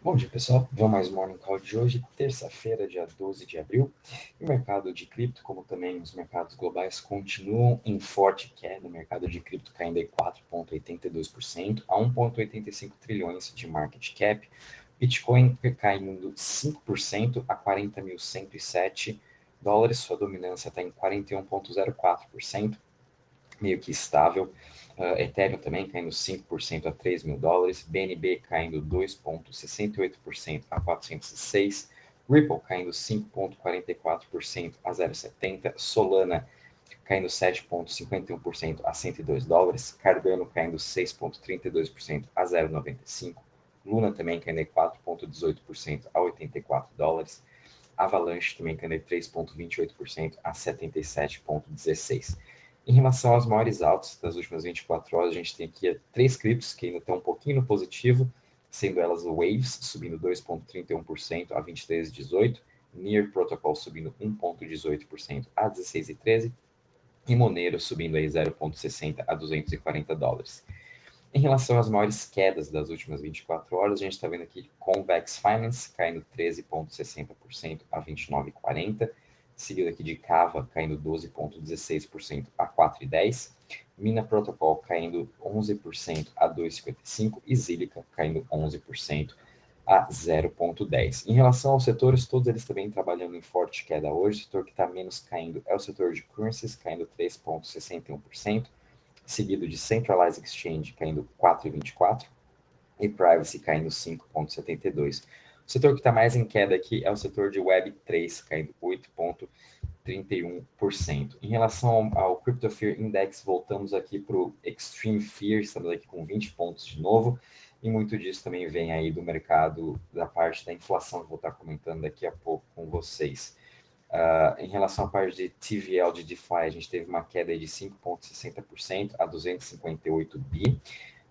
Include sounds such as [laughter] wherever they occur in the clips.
Bom dia, pessoal. Vamos mais Morning Call de hoje, terça-feira, dia 12 de abril. o mercado de cripto, como também os mercados globais, continuam em forte queda. O mercado de cripto caindo 4,82% a 1,85 trilhões de market cap. Bitcoin caindo 5% a 40.107 dólares. Sua dominância está em 41,04%, meio que estável. Uh, Ethereum também caindo 5% a 3 mil dólares, BNB caindo 2,68% a 406, Ripple caindo 5,44% a 0,70, Solana caindo 7,51% a 102 dólares, Cardano caindo 6,32% a 0,95, Luna também caindo 4,18% a 84 dólares, Avalanche também caindo 3,28% a 77,16. Em relação aos maiores altos das últimas 24 horas, a gente tem aqui três criptos que ainda estão um pouquinho no positivo, sendo elas o Waves subindo 2,31% a 23,18, Near Protocol subindo 1,18% a 16,13 e Monero subindo aí 0,60 a 240 dólares. Em relação às maiores quedas das últimas 24 horas, a gente está vendo aqui Convex Finance caindo 13,60% a 29,40 seguido aqui de Cava caindo 12,16% a 4,10%, Mina Protocol caindo 11% a 2,55% e Zilica caindo 11% a 0,10%. Em relação aos setores, todos eles também trabalhando em forte queda hoje. O setor que está menos caindo é o setor de currencies, caindo 3,61%, seguido de Centralized Exchange caindo 4,24% e Privacy caindo 5,72%. O setor que está mais em queda aqui é o setor de Web3, caindo 8,31%. Em relação ao Crypto Fear Index, voltamos aqui para o Extreme Fear, estamos aqui com 20 pontos de novo, e muito disso também vem aí do mercado, da parte da inflação, que vou estar comentando daqui a pouco com vocês. Uh, em relação à parte de TVL de DeFi, a gente teve uma queda de 5,60% a 258 bi.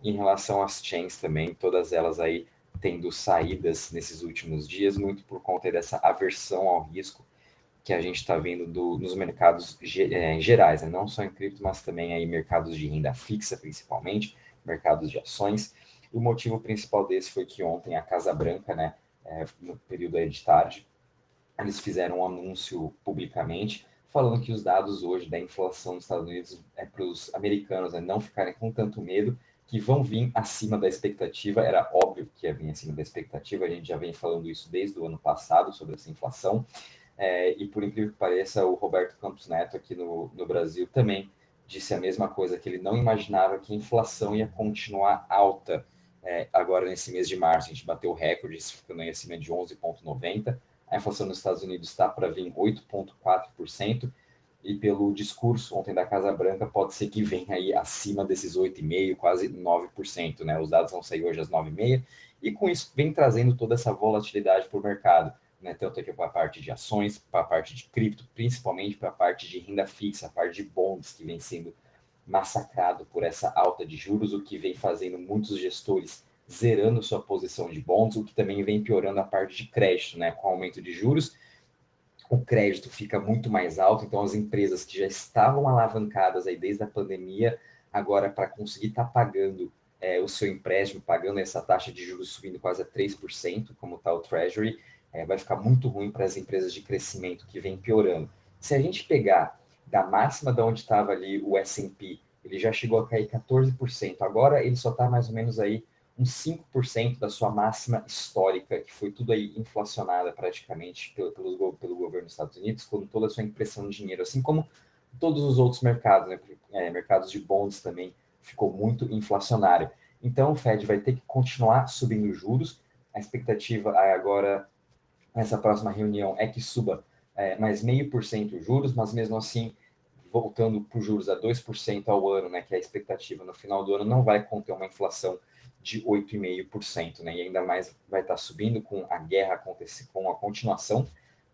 Em relação às chains também, todas elas aí tendo saídas nesses últimos dias, muito por conta dessa aversão ao risco que a gente está vendo do, nos mercados é, gerais, né? não só em cripto, mas também aí mercados de renda fixa, principalmente, mercados de ações. E o motivo principal desse foi que ontem a Casa Branca, né, é, no período aí de tarde, eles fizeram um anúncio publicamente falando que os dados hoje da inflação dos Estados Unidos é para os americanos né, não ficarem com tanto medo que vão vir acima da expectativa. Era óbvio que ia vir acima da expectativa, a gente já vem falando isso desde o ano passado sobre essa inflação. É, e por incrível que pareça, o Roberto Campos Neto aqui no, no Brasil também disse a mesma coisa, que ele não imaginava que a inflação ia continuar alta é, agora nesse mês de março. A gente bateu o recorde, ficando aí acima de 11,90%. A inflação nos Estados Unidos está para vir 8,4%, e pelo discurso ontem da Casa Branca, pode ser que venha aí acima desses 8,5%, quase 9%. Né? Os dados vão sair hoje às 9,5%, e com isso vem trazendo toda essa volatilidade para o mercado. Né? Tanto aqui para a parte de ações, para a parte de cripto, principalmente para a parte de renda fixa, a parte de bonds, que vem sendo massacrado por essa alta de juros, o que vem fazendo muitos gestores zerando sua posição de bonds, o que também vem piorando a parte de crédito, né? com aumento de juros o crédito fica muito mais alto, então as empresas que já estavam alavancadas aí desde a pandemia, agora para conseguir estar tá pagando é, o seu empréstimo, pagando essa taxa de juros subindo quase a 3%, como está o Treasury, é, vai ficar muito ruim para as empresas de crescimento que vem piorando. Se a gente pegar da máxima de onde estava ali o S&P, ele já chegou a cair 14%, agora ele só está mais ou menos aí uns 5% da sua máxima histórica, que foi tudo aí inflacionada praticamente pelo, pelo, pelo governo dos Estados Unidos, com toda a sua impressão de dinheiro, assim como todos os outros mercados, né? É, mercados de bonds também ficou muito inflacionário. Então o Fed vai ter que continuar subindo juros. A expectativa agora, nessa próxima reunião, é que suba é, mais meio por cento juros, mas mesmo assim, voltando para os juros a 2% ao ano, né, que é a expectativa no final do ano, não vai conter uma inflação de 8,5%, né? E ainda mais vai estar subindo com a guerra acontecendo, com a continuação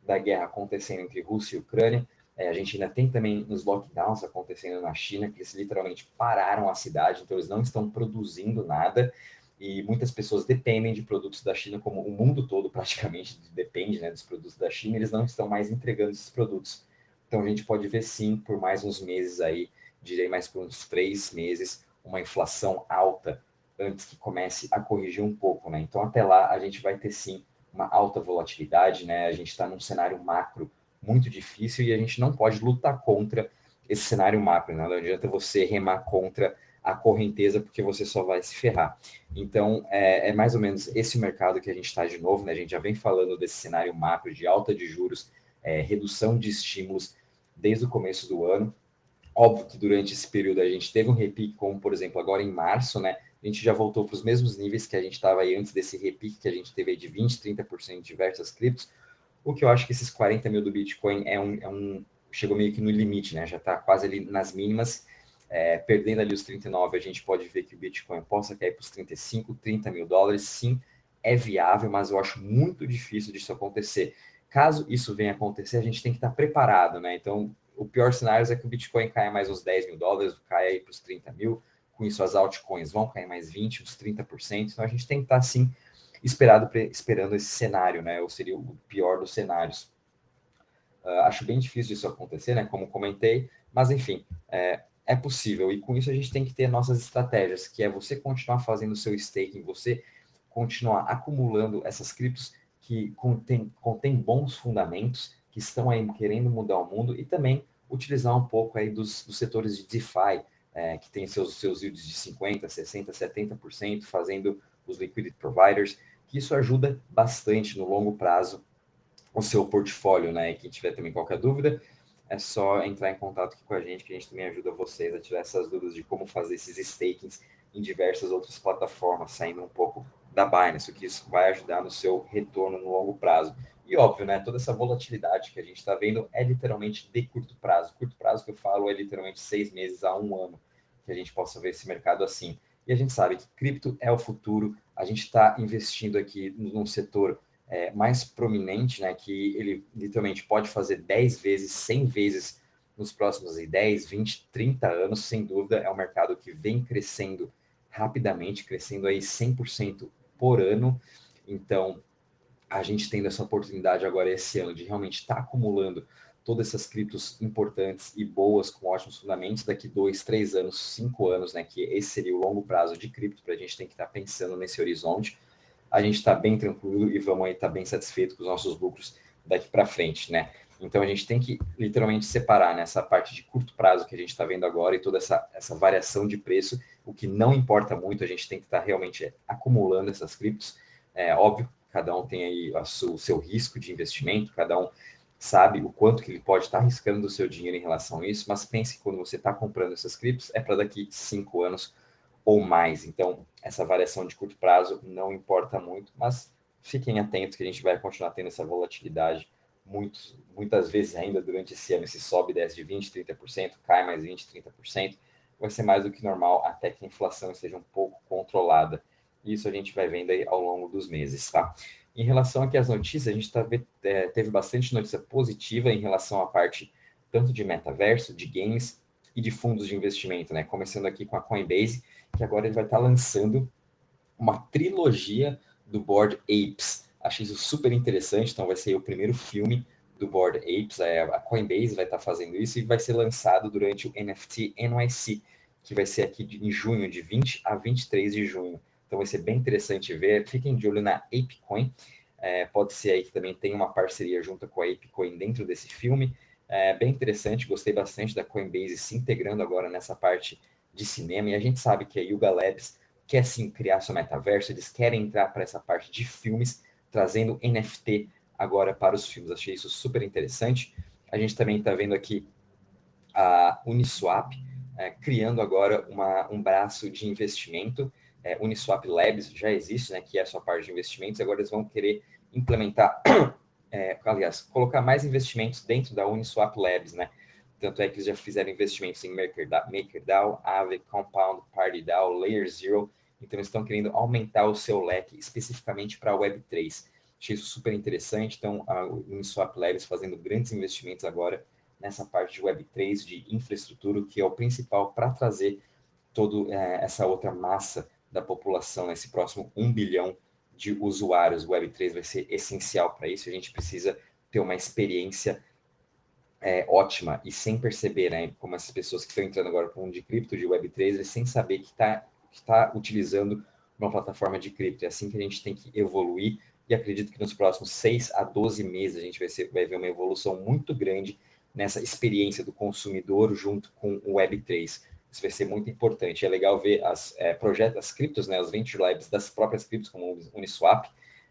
da guerra acontecendo entre Rússia e Ucrânia. É, a gente ainda tem também os lockdowns acontecendo na China, que eles literalmente pararam a cidade, então eles não estão produzindo nada. E muitas pessoas dependem de produtos da China, como o mundo todo praticamente [laughs] depende né, dos produtos da China, eles não estão mais entregando esses produtos. Então a gente pode ver sim, por mais uns meses aí, direi mais por uns três meses, uma inflação alta antes que comece a corrigir um pouco, né? Então, até lá, a gente vai ter sim uma alta volatilidade, né? A gente está num cenário macro muito difícil e a gente não pode lutar contra esse cenário macro, né? Não adianta você remar contra a correnteza, porque você só vai se ferrar. Então, é, é mais ou menos esse mercado que a gente está de novo, né? A gente já vem falando desse cenário macro de alta de juros, é, redução de estímulos desde o começo do ano. Óbvio que durante esse período a gente teve um repique, como por exemplo agora em março, né? A gente já voltou para os mesmos níveis que a gente estava aí antes desse repique que a gente teve aí de 20, 30% de diversas criptos. O que eu acho que esses 40 mil do Bitcoin é um, é um chegou meio que no limite, né? Já está quase ali nas mínimas é, perdendo ali os 39, a gente pode ver que o Bitcoin possa cair para os 35, 30 mil dólares. Sim, é viável, mas eu acho muito difícil disso acontecer. Caso isso venha acontecer, a gente tem que estar preparado, né? Então, o pior cenário é que o Bitcoin caia mais uns 10 mil dólares, caia aí para os 30 mil. Com isso, as altcoins vão cair mais 20, uns 30%. Então, a gente tem que estar, sim, esperado, esperando esse cenário, né? Ou seria o pior dos cenários. Uh, acho bem difícil isso acontecer, né? Como comentei, mas enfim, é, é possível. E com isso a gente tem que ter nossas estratégias, que é você continuar fazendo o seu staking, você continuar acumulando essas criptos que contém, contém bons fundamentos, que estão aí querendo mudar o mundo, e também utilizar um pouco aí dos, dos setores de DeFi, é, que tem seus, seus yields de 50%, 60%, 70%, fazendo os liquidity providers, que isso ajuda bastante no longo prazo o seu portfólio, né? E quem tiver também qualquer dúvida, é só entrar em contato aqui com a gente, que a gente também ajuda vocês a tirar essas dúvidas de como fazer esses stakings em diversas outras plataformas, saindo um pouco da Binance, o que isso vai ajudar no seu retorno no longo prazo. E óbvio, né, toda essa volatilidade que a gente está vendo é literalmente de curto prazo. Curto prazo que eu falo é literalmente seis meses a um ano que a gente possa ver esse mercado assim. E a gente sabe que cripto é o futuro, a gente está investindo aqui num setor é, mais prominente, né, que ele literalmente pode fazer 10 vezes, 100 vezes nos próximos 10, 20, 30 anos, sem dúvida, é um mercado que vem crescendo rapidamente, crescendo aí 100% por ano. Então, a gente tendo essa oportunidade agora esse ano de realmente estar tá acumulando todas essas criptos importantes e boas com ótimos fundamentos daqui dois, três anos, cinco anos, né? Que esse seria o longo prazo de cripto para a gente tem que estar tá pensando nesse horizonte a gente está bem tranquilo e vamos aí estar tá bem satisfeito com os nossos lucros daqui para frente, né? Então a gente tem que literalmente separar nessa né, parte de curto prazo que a gente está vendo agora e toda essa, essa variação de preço, o que não importa muito, a gente tem que estar tá realmente acumulando essas criptos. É óbvio, cada um tem aí o seu risco de investimento, cada um sabe o quanto que ele pode estar tá arriscando o seu dinheiro em relação a isso, mas pense que quando você está comprando essas criptos, é para daqui cinco anos ou mais. Então, essa variação de curto prazo não importa muito, mas fiquem atentos que a gente vai continuar tendo essa volatilidade muitas vezes ainda durante esse ano. Se sobe, desce de 20%, 30%, cai mais 20%, 30%, vai ser mais do que normal até que a inflação esteja um pouco controlada. Isso a gente vai vendo aí ao longo dos meses, tá? Em relação aqui às notícias, a gente tá, é, teve bastante notícia positiva em relação à parte tanto de metaverso, de games e de fundos de investimento, né? Começando aqui com a Coinbase, que agora ele vai estar lançando uma trilogia do Board Apes. Achei isso super interessante, então vai ser o primeiro filme do Board Apes, é, a Coinbase vai estar fazendo isso e vai ser lançado durante o NFT NYC, que vai ser aqui em junho, de 20 a 23 de junho. Então vai ser bem interessante ver. Fiquem de olho na ApeCoin. É, pode ser aí que também tem uma parceria junto com a ApeCoin dentro desse filme. É bem interessante, gostei bastante da Coinbase se integrando agora nessa parte de cinema, e a gente sabe que a Yuga Labs quer sim criar seu metaverso, eles querem entrar para essa parte de filmes, trazendo NFT agora para os filmes. Achei isso super interessante. A gente também está vendo aqui a Uniswap é, criando agora uma, um braço de investimento. É, Uniswap Labs já existe, né, que é a sua parte de investimentos, agora eles vão querer implementar, [clears throat] é, aliás, colocar mais investimentos dentro da Uniswap Labs, né? Tanto é que eles já fizeram investimentos em MakerDAO, MakerDAO Aave, Compound, PartyDAO, Layer Zero. Então, eles estão querendo aumentar o seu leque especificamente para a Web3. Achei isso super interessante. Então, a Uniswap Labs fazendo grandes investimentos agora nessa parte de Web3, de infraestrutura, que é o principal para trazer toda é, essa outra massa da população, nesse próximo 1 bilhão de usuários. O Web3 vai ser essencial para isso. A gente precisa ter uma experiência é, ótima e sem perceber, né, como essas pessoas que estão entrando agora para o mundo de cripto, de Web3, sem saber que está que tá utilizando uma plataforma de cripto. É assim que a gente tem que evoluir e acredito que nos próximos 6 a 12 meses a gente vai, ser, vai ver uma evolução muito grande nessa experiência do consumidor junto com o Web3. Isso vai ser muito importante. É legal ver as é, projetos, as criptos, né, as venture labs das próprias criptos, como o Uniswap,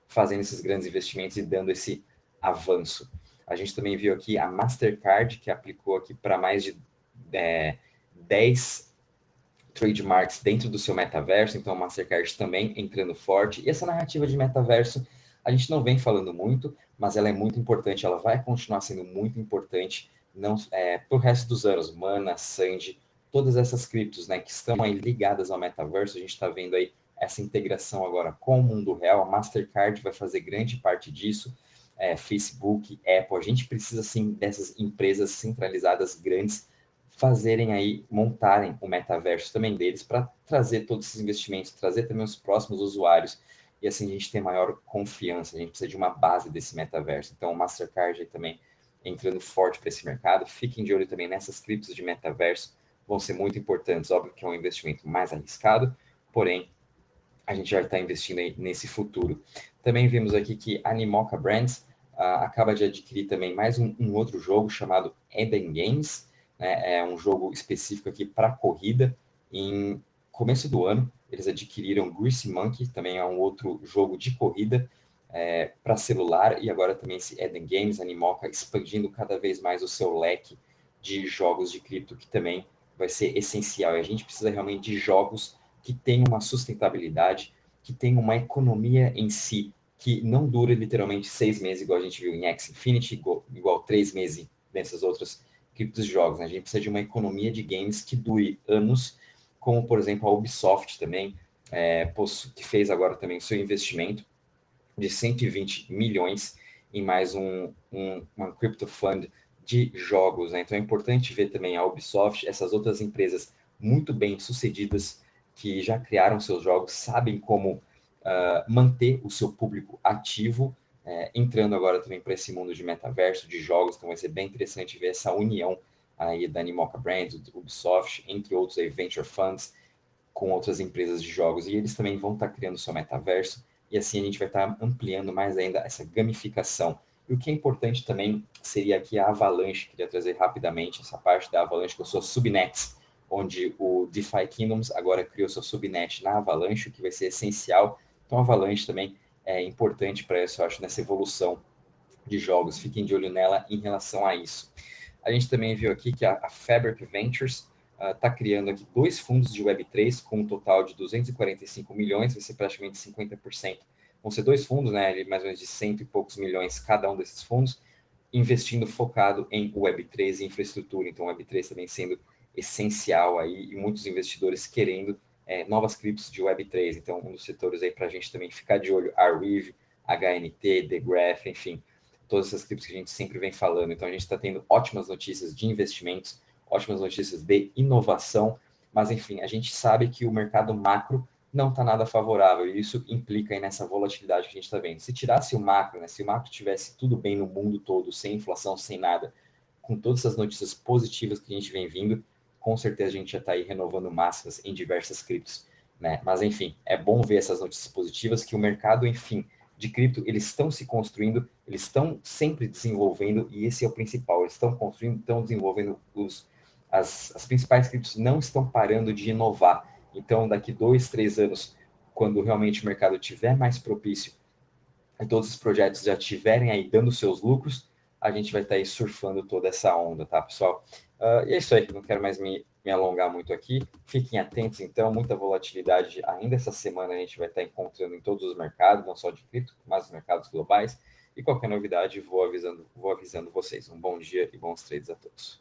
fazendo esses grandes investimentos e dando esse avanço. A gente também viu aqui a Mastercard, que aplicou aqui para mais de é, 10 trademarks dentro do seu metaverso, então a Mastercard também entrando forte. E essa narrativa de metaverso a gente não vem falando muito, mas ela é muito importante, ela vai continuar sendo muito importante não é, para o resto dos anos. Mana, Sandy, todas essas criptos né, que estão aí ligadas ao metaverso, a gente está vendo aí essa integração agora com o mundo real. A Mastercard vai fazer grande parte disso. É, Facebook, Apple, a gente precisa sim dessas empresas centralizadas grandes fazerem aí, montarem o metaverso também deles para trazer todos esses investimentos, trazer também os próximos usuários e assim a gente tem maior confiança, a gente precisa de uma base desse metaverso. Então, o Mastercard aí também entrando forte para esse mercado. Fiquem de olho também nessas criptos de metaverso, vão ser muito importantes. Óbvio que é um investimento mais arriscado, porém, a gente já está investindo nesse futuro. Também vimos aqui que a Animoca Brands uh, acaba de adquirir também mais um, um, outro jogo chamado Eden Games, né? é um jogo específico aqui para corrida, em começo do ano, eles adquiriram Greasy Monkey, também é um outro jogo de corrida é, para celular, e agora também esse Eden Games, Animoca, expandindo cada vez mais o seu leque de jogos de cripto, que também vai ser essencial. E a gente precisa realmente de jogos que tenham uma sustentabilidade, que tenham uma economia em si, que não dure literalmente seis meses, igual a gente viu em X Infinity, igual, igual três meses nessas outras criptos jogos. Né? A gente precisa de uma economia de games que dure anos como por exemplo a Ubisoft também, é, que fez agora também seu investimento de 120 milhões em mais um, um uma crypto fund de jogos. Né? Então é importante ver também a Ubisoft, essas outras empresas muito bem sucedidas que já criaram seus jogos, sabem como uh, manter o seu público ativo, é, entrando agora também para esse mundo de metaverso, de jogos, então vai ser bem interessante ver essa união aí da Animoca Brands, Ubisoft, entre outros aí, venture funds, com outras empresas de jogos, e eles também vão estar tá criando seu metaverso, e assim a gente vai estar tá ampliando mais ainda essa gamificação. E o que é importante também seria aqui a Avalanche, queria trazer rapidamente essa parte da Avalanche, que eu sou subnets, onde o DeFi Kingdoms agora criou seu subnet na Avalanche, o que vai ser essencial. Então, a Avalanche também é importante para isso, eu acho, nessa evolução de jogos. Fiquem de olho nela em relação a isso. A gente também viu aqui que a, a Fabric Ventures está uh, criando aqui dois fundos de Web3 com um total de 245 milhões, vai ser praticamente 50%. Vão ser dois fundos, né, mais ou menos de cento e poucos milhões cada um desses fundos, investindo focado em Web3 e infraestrutura. Então, Web3 também sendo essencial aí e muitos investidores querendo é, novas criptos de Web3. Então, um dos setores aí para a gente também ficar de olho, a Reeve, HNT, The Graph, enfim, todas essas criptos que a gente sempre vem falando. Então a gente está tendo ótimas notícias de investimentos, ótimas notícias de inovação, mas enfim, a gente sabe que o mercado macro não está nada favorável e isso implica aí nessa volatilidade que a gente está vendo. Se tirasse o macro, né, se o macro tivesse tudo bem no mundo todo, sem inflação, sem nada, com todas essas notícias positivas que a gente vem vindo, com certeza a gente já está aí renovando máximas em diversas criptos. Né? Mas enfim, é bom ver essas notícias positivas que o mercado, enfim, de cripto, eles estão se construindo, eles estão sempre desenvolvendo, e esse é o principal, eles estão construindo, estão desenvolvendo os, as, as principais criptos não estão parando de inovar. Então, daqui dois, três anos, quando realmente o mercado tiver mais propício e todos os projetos já estiverem aí dando seus lucros, a gente vai estar aí surfando toda essa onda, tá, pessoal? Uh, e é isso aí, não quero mais me me alongar muito aqui. Fiquem atentos, então, muita volatilidade ainda essa semana a gente vai estar encontrando em todos os mercados, não só de cripto, mas os mercados globais. E qualquer novidade, vou avisando, vou avisando vocês. Um bom dia e bons trades a todos.